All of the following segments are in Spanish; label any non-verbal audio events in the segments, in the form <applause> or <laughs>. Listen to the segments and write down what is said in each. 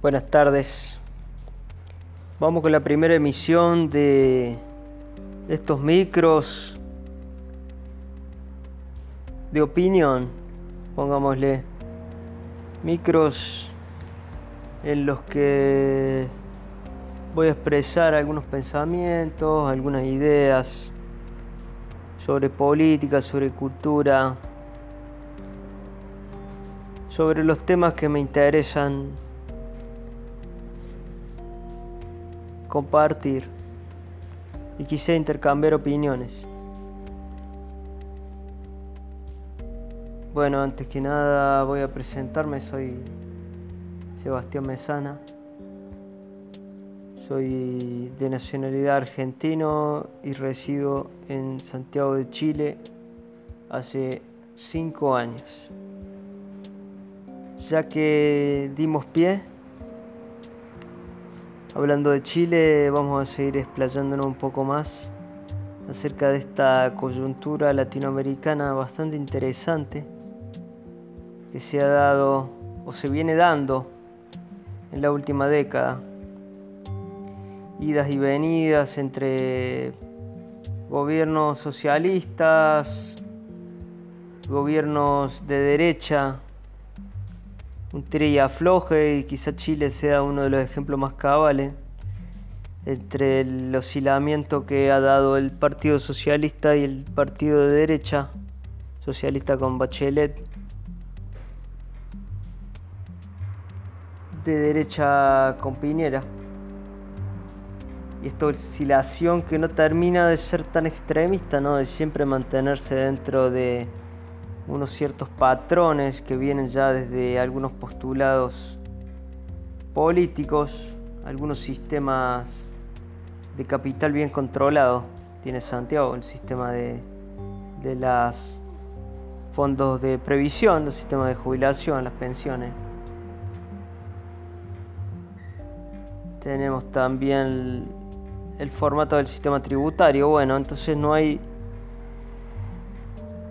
Buenas tardes. Vamos con la primera emisión de estos micros de opinión, pongámosle. Micros en los que voy a expresar algunos pensamientos, algunas ideas sobre política, sobre cultura, sobre los temas que me interesan compartir y quise intercambiar opiniones. Bueno, antes que nada voy a presentarme, soy Sebastián Mesana, soy de nacionalidad argentino y resido en Santiago de Chile hace cinco años. Ya que dimos pie Hablando de Chile, vamos a seguir explayándonos un poco más acerca de esta coyuntura latinoamericana bastante interesante que se ha dado o se viene dando en la última década. Idas y venidas entre gobiernos socialistas, gobiernos de derecha, un tira afloje y quizá Chile sea uno de los ejemplos más cabales entre el oscilamiento que ha dado el Partido Socialista y el Partido de Derecha, socialista con Bachelet, de derecha con Piñera. Y esta oscilación que no termina de ser tan extremista, ¿no? de siempre mantenerse dentro de unos ciertos patrones que vienen ya desde algunos postulados políticos, algunos sistemas de capital bien controlado. Tiene Santiago el sistema de, de los fondos de previsión, el sistema de jubilación, las pensiones. Tenemos también el formato del sistema tributario. Bueno, entonces no hay...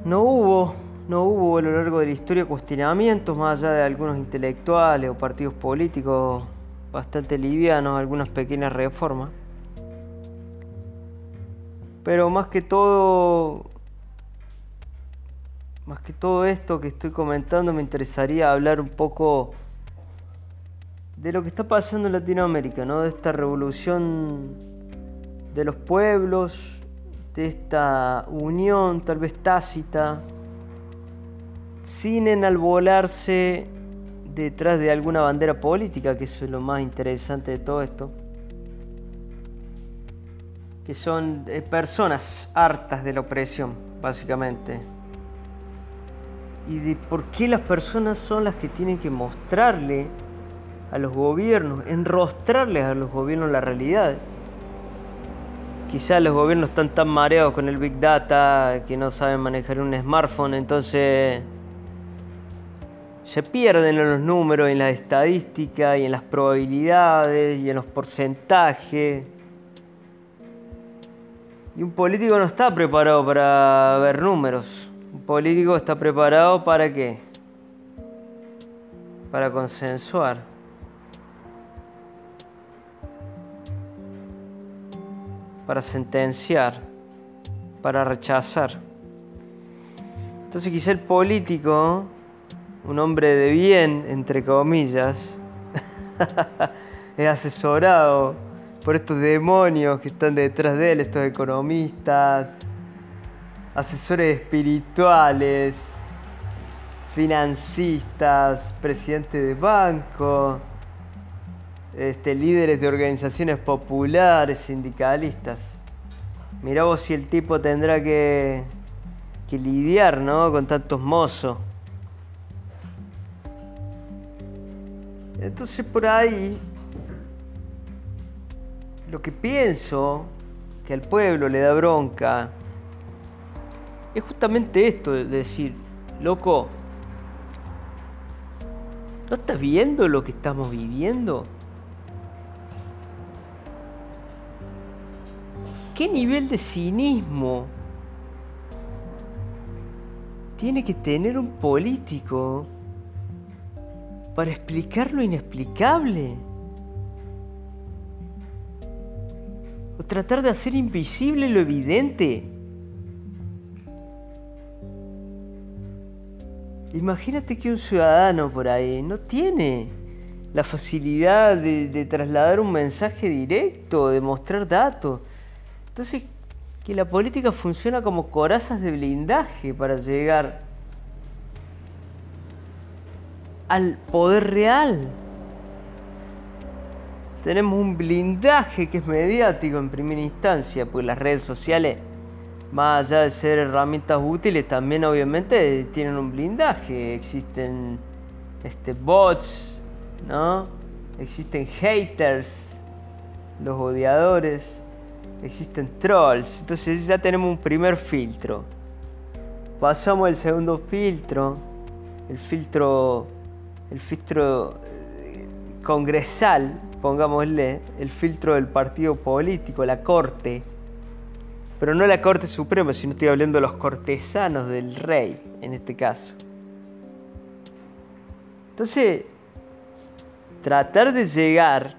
No hubo no hubo a lo largo de la historia cuestionamientos más allá de algunos intelectuales o partidos políticos bastante livianos, algunas pequeñas reformas. Pero más que todo, más que todo esto que estoy comentando, me interesaría hablar un poco de lo que está pasando en Latinoamérica, ¿no? De esta revolución de los pueblos, de esta unión tal vez tácita sin enalbolarse detrás de alguna bandera política, que eso es lo más interesante de todo esto, que son eh, personas hartas de la opresión, básicamente. Y de por qué las personas son las que tienen que mostrarle a los gobiernos, enrostrarles a los gobiernos la realidad. Quizás los gobiernos están tan mareados con el Big Data que no saben manejar un smartphone, entonces se pierden en los números, en las estadísticas y en las probabilidades y en los porcentajes. Y un político no está preparado para ver números. Un político está preparado para qué? Para consensuar. Para sentenciar. Para rechazar. Entonces quizá el político un hombre de bien, entre comillas, <laughs> es asesorado por estos demonios que están detrás de él, estos economistas, asesores espirituales, financistas, presidentes de bancos, este, líderes de organizaciones populares, sindicalistas. Mirá vos si el tipo tendrá que, que lidiar ¿no? con tantos mozos. Entonces por ahí, lo que pienso que al pueblo le da bronca es justamente esto de decir, loco, ¿no estás viendo lo que estamos viviendo? ¿Qué nivel de cinismo tiene que tener un político para explicar lo inexplicable. O tratar de hacer invisible lo evidente. Imagínate que un ciudadano por ahí no tiene la facilidad de, trasladar un mensaje directo, de mostrar datos. Entonces, que la política funciona como corazas de blindaje para llegar al poder real. Tenemos un blindaje que es mediático en primera instancia, pues las redes sociales, más allá de ser herramientas útiles, también obviamente tienen un blindaje. Existen este, bots, ¿no? Existen haters, los odiadores, existen trolls. Entonces ya tenemos un primer filtro. Pasamos al segundo filtro, el filtro el filtro eh, congresal, pongámosle, el filtro del partido político, la corte, pero no la corte suprema, sino estoy hablando de los cortesanos del rey, en este caso. Entonces, tratar de llegar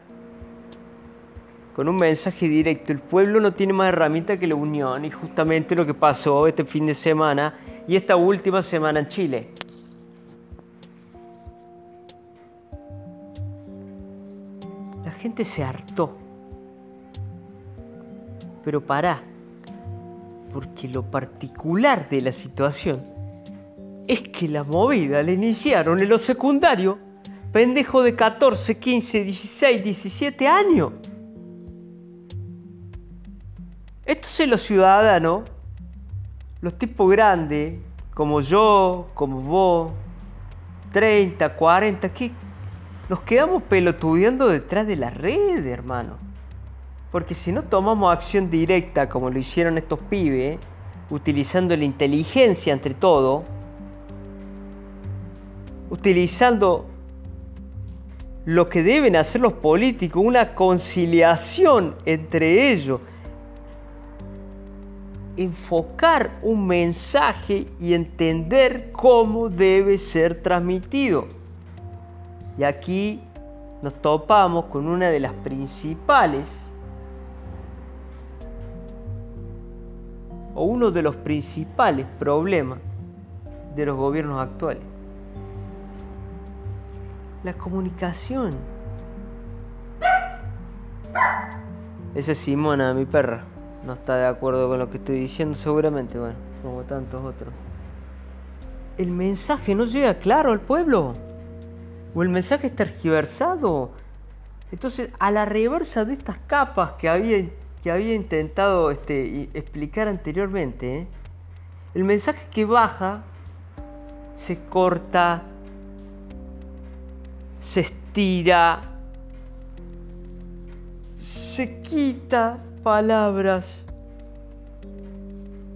con un mensaje directo, el pueblo no tiene más herramienta que la unión, y justamente lo que pasó este fin de semana y esta última semana en Chile. Gente se hartó. Pero pará, porque lo particular de la situación es que la movida la iniciaron en los secundarios pendejo de 14, 15, 16, 17 años. Entonces los ciudadanos, los tipos grandes, como yo, como vos, 30, 40, ¿qué, nos quedamos pelotudeando detrás de la red, hermano. Porque si no tomamos acción directa como lo hicieron estos pibes, utilizando la inteligencia entre todo, utilizando lo que deben hacer los políticos, una conciliación entre ellos, enfocar un mensaje y entender cómo debe ser transmitido. Y aquí nos topamos con una de las principales o uno de los principales problemas de los gobiernos actuales. La comunicación. Esa es Simona, mi perra. No está de acuerdo con lo que estoy diciendo seguramente, bueno, como tantos otros. El mensaje no llega claro al pueblo o el mensaje es tergiversado. Entonces, a la reversa de estas capas que había, que había intentado este, explicar anteriormente, ¿eh? el mensaje que baja se corta, se estira, se quita palabras,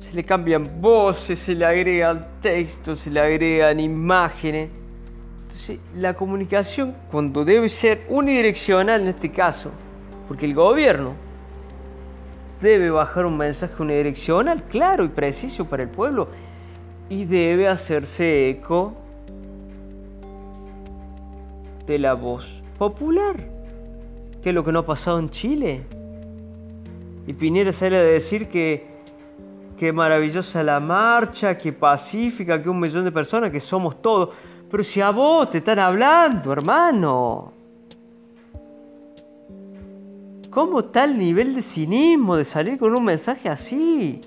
se le cambian voces, se le agregan textos, se le agregan imágenes la comunicación, cuando debe ser unidireccional en este caso, porque el gobierno debe bajar un mensaje unidireccional, claro y preciso para el pueblo, y debe hacerse eco de la voz popular, que es lo que no ha pasado en Chile. Y Piñera sale a decir que, que maravillosa la marcha, que pacífica, que un millón de personas, que somos todos. Pero si a vos te están hablando, hermano. ¿Cómo está el nivel de cinismo de salir con un mensaje así?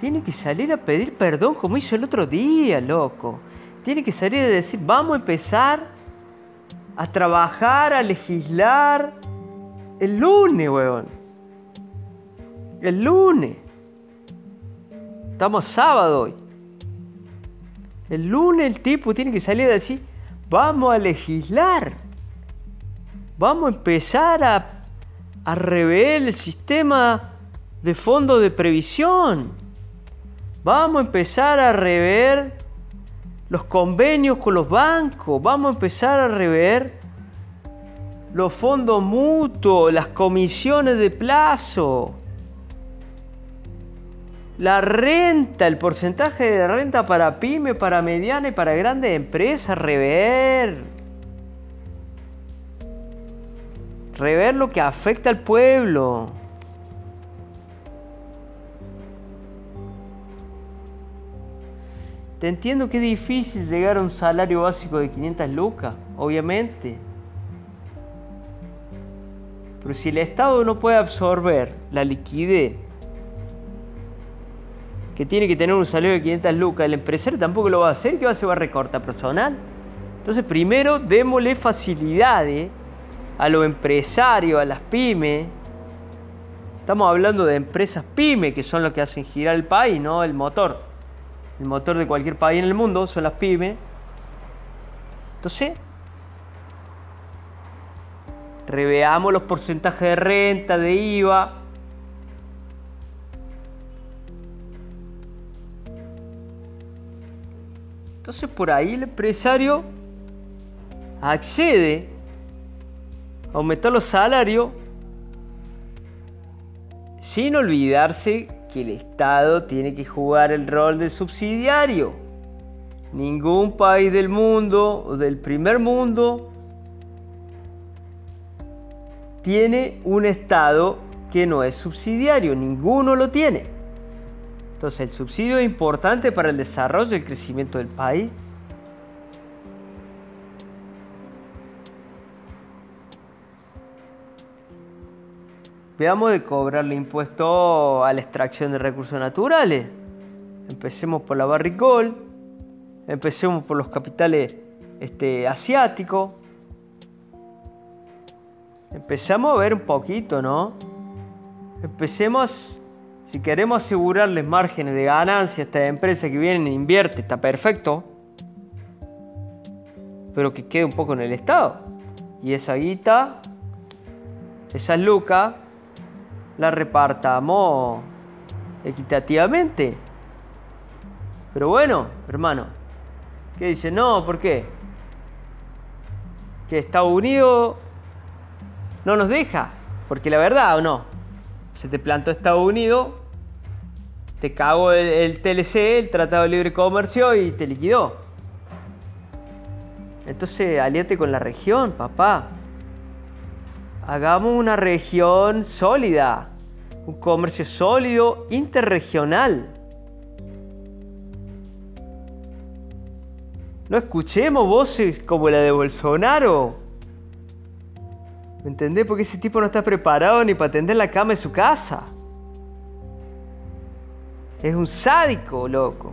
Tiene que salir a pedir perdón como hizo el otro día, loco. Tiene que salir a decir, vamos a empezar a trabajar, a legislar el lunes, weón. El lunes. Estamos sábado hoy. El lunes el tipo tiene que salir a decir, vamos a legislar. Vamos a empezar a, a rever el sistema de fondo de previsión. Vamos a empezar a rever los convenios con los bancos. Vamos a empezar a rever los fondos mutuos, las comisiones de plazo La renta, el porcentaje de renta para pyme, para mediana y para grandes empresas, rever. Rever lo que afecta al pueblo. Te entiendo que es difícil llegar a un salario básico de 500 lucas, obviamente. Pero si el Estado no puede absorber la liquidez que tiene que tener un salario de 500 lucas, el empresario tampoco lo va a hacer, ¿qué va a hacer? Va a recortar personal. Entonces, primero démosle facilidades a los empresarios, a las pymes. Estamos hablando de empresas pymes, que son los que hacen girar el país, ¿no? El motor. El motor de cualquier país en el mundo son las pymes. Entonces, reveamos los porcentajes de renta, de IVA, Entonces por ahí el empresario accede a aumentar los salarios sin olvidarse que el Estado tiene que jugar el rol de subsidiario. Ningún país del mundo o del primer mundo tiene un Estado que no es subsidiario, ninguno lo tiene. Entonces, el subsidio es importante para el desarrollo y el crecimiento del país. Veamos de cobrarle impuesto a la extracción de recursos naturales. Empecemos por la barricol, empecemos por los capitales este, asiáticos. Empezamos a ver un poquito, ¿no? Empecemos si queremos asegurarles márgenes de ganancia a estas empresas que vienen e invierten, está perfecto. Pero que quede un poco en el Estado. Y esa guita, esa lucas, la repartamos equitativamente. Pero bueno, hermano, ¿qué dice? No, ¿por qué? Que Estados Unidos no nos deja. Porque la verdad o no, se te plantó Estados Unidos, te cagó el, TLC, el Tratado de Libre Comercio, y te liquidó. Entonces, aliate con la región, papá. Hagamos una región sólida, un comercio sólido, interregional. No escuchemos voces como la de Bolsonaro ¿Me entendés? Porque ese tipo no está preparado ni para tender la cama en su casa. Es un sádico, loco.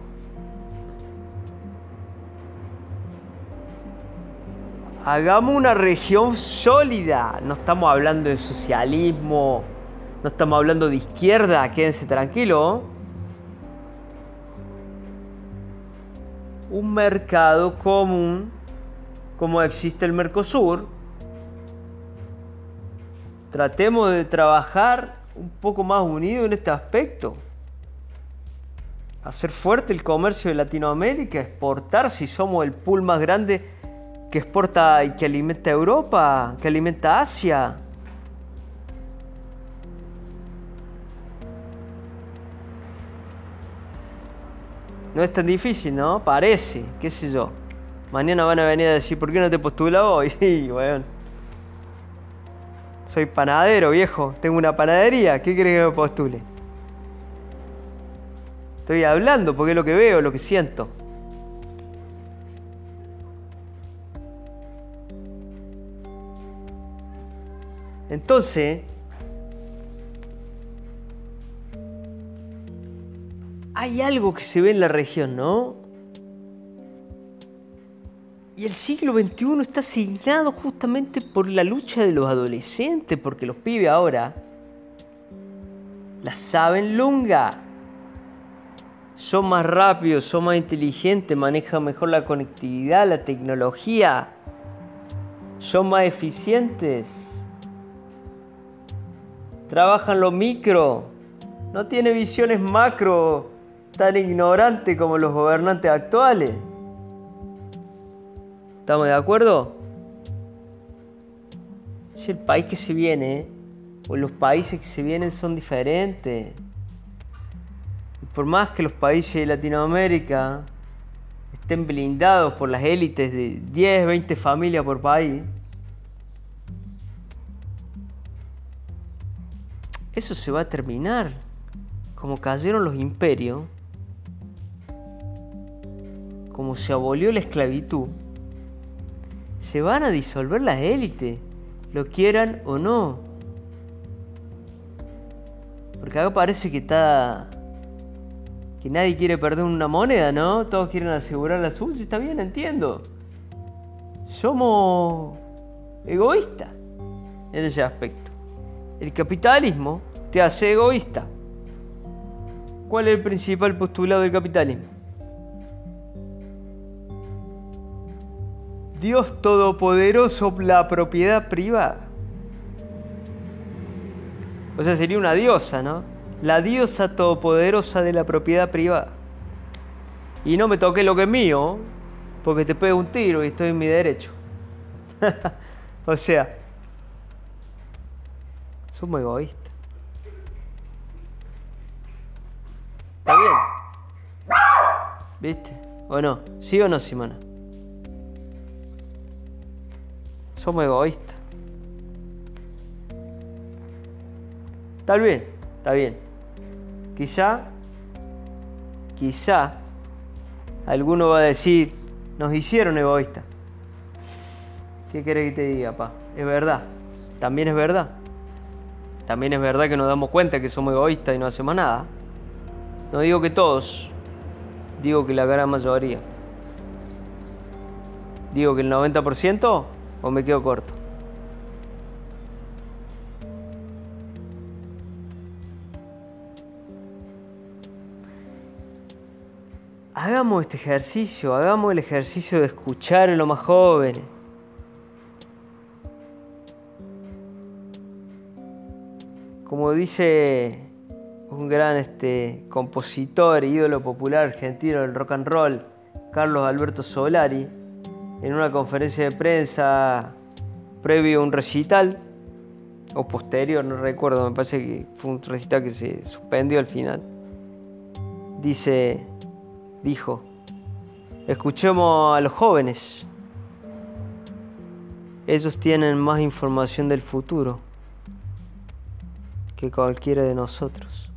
Hagamos una región sólida. No estamos hablando de socialismo. No estamos hablando de izquierda. Quédense tranquilos. Un mercado común como existe el Mercosur tratemos de trabajar un poco más unido en este aspecto. Hacer fuerte el comercio de Latinoamérica, exportar si somos el pool más grande que exporta y que alimenta Europa, que alimenta Asia. No es tan difícil, ¿no? Parece, qué sé yo. Mañana van a venir a decir, ¿por qué no te postulas hoy? <laughs> Bueno. Soy panadero, viejo. Tengo una panadería. ¿Qué crees que me postule? Estoy hablando porque es lo que veo, lo que siento. Entonces, hay algo que se ve en la región, ¿no? Y el siglo XXI está asignado justamente por la lucha de los adolescentes, porque los pibes ahora la saben lunga. Son más rápidos, son más inteligentes, manejan mejor la conectividad, la tecnología. Son más eficientes. Trabajan lo micro. No tiene visiones macro tan ignorantes como los gobernantes actuales. ¿Estamos de acuerdo? Si el país que se viene, o los países que se vienen son diferentes. Por más que los países de Latinoamérica estén blindados por las élites de 10, 20 familias por país, eso se va a terminar. Como cayeron los imperios, como se abolió la esclavitud, se van a disolver las élites, lo quieran o no. Porque acá parece que está. Que nadie quiere perder una moneda, ¿no? Todos quieren asegurar la suya. Está bien, entiendo. Somos egoístas en ese aspecto. El capitalismo te hace egoísta. ¿Cuál es el principal postulado del capitalismo? Dios Todopoderoso, la propiedad privada. O sea, sería una diosa, ¿no? La diosa todopoderosa de la propiedad privada. Y no me toque lo que es mío, porque te pego un tiro y estoy en mi derecho. <laughs> o sea, somos egoístas. ¿Está bien? ¿Viste? ¿O no? ¿Sí o no, Simona? Somos egoístas. Está bien, está bien. Quizá, quizá, alguno va a decir, nos hicieron egoístas. ¿Qué querés que te diga, pa? Es verdad. También es verdad. También es verdad que nos damos cuenta que somos egoístas y no hacemos nada. No digo que todos, digo que la gran mayoría. Digo que el 90% o me quedo corto. Hagamos este ejercicio, hagamos el ejercicio de escuchar a los más jóvenes. Como dice un gran este, compositor, ídolo popular argentino del rock and roll, Carlos Alberto Solari, en una conferencia de prensa previo a un recital, o posterior, no recuerdo, me parece que fue un recital que se suspendió al final. Dice, dijo, escuchemos a los jóvenes. Ellos tienen más información del futuro que cualquiera de nosotros.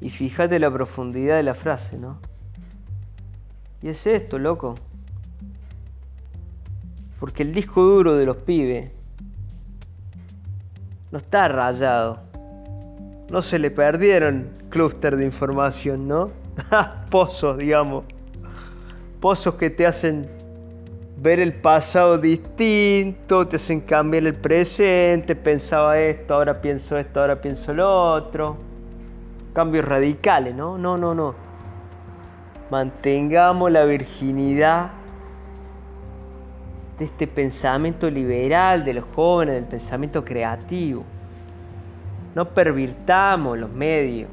Y fíjate la profundidad de la frase, ¿no? Y es esto, loco. Porque el disco duro de los pibes no está rayado. No se le perdieron clúster de información, ¿no? <laughs> Pozos, digamos. Pozos que te hacen ver el pasado distinto, te hacen cambiar el presente, pensaba esto, ahora pienso esto, ahora pienso lo otro. Cambios radicales, ¿no? No, no, no. Mantengamos la virginidad de este pensamiento liberal de los jóvenes, del pensamiento creativo. No pervirtamos los medios.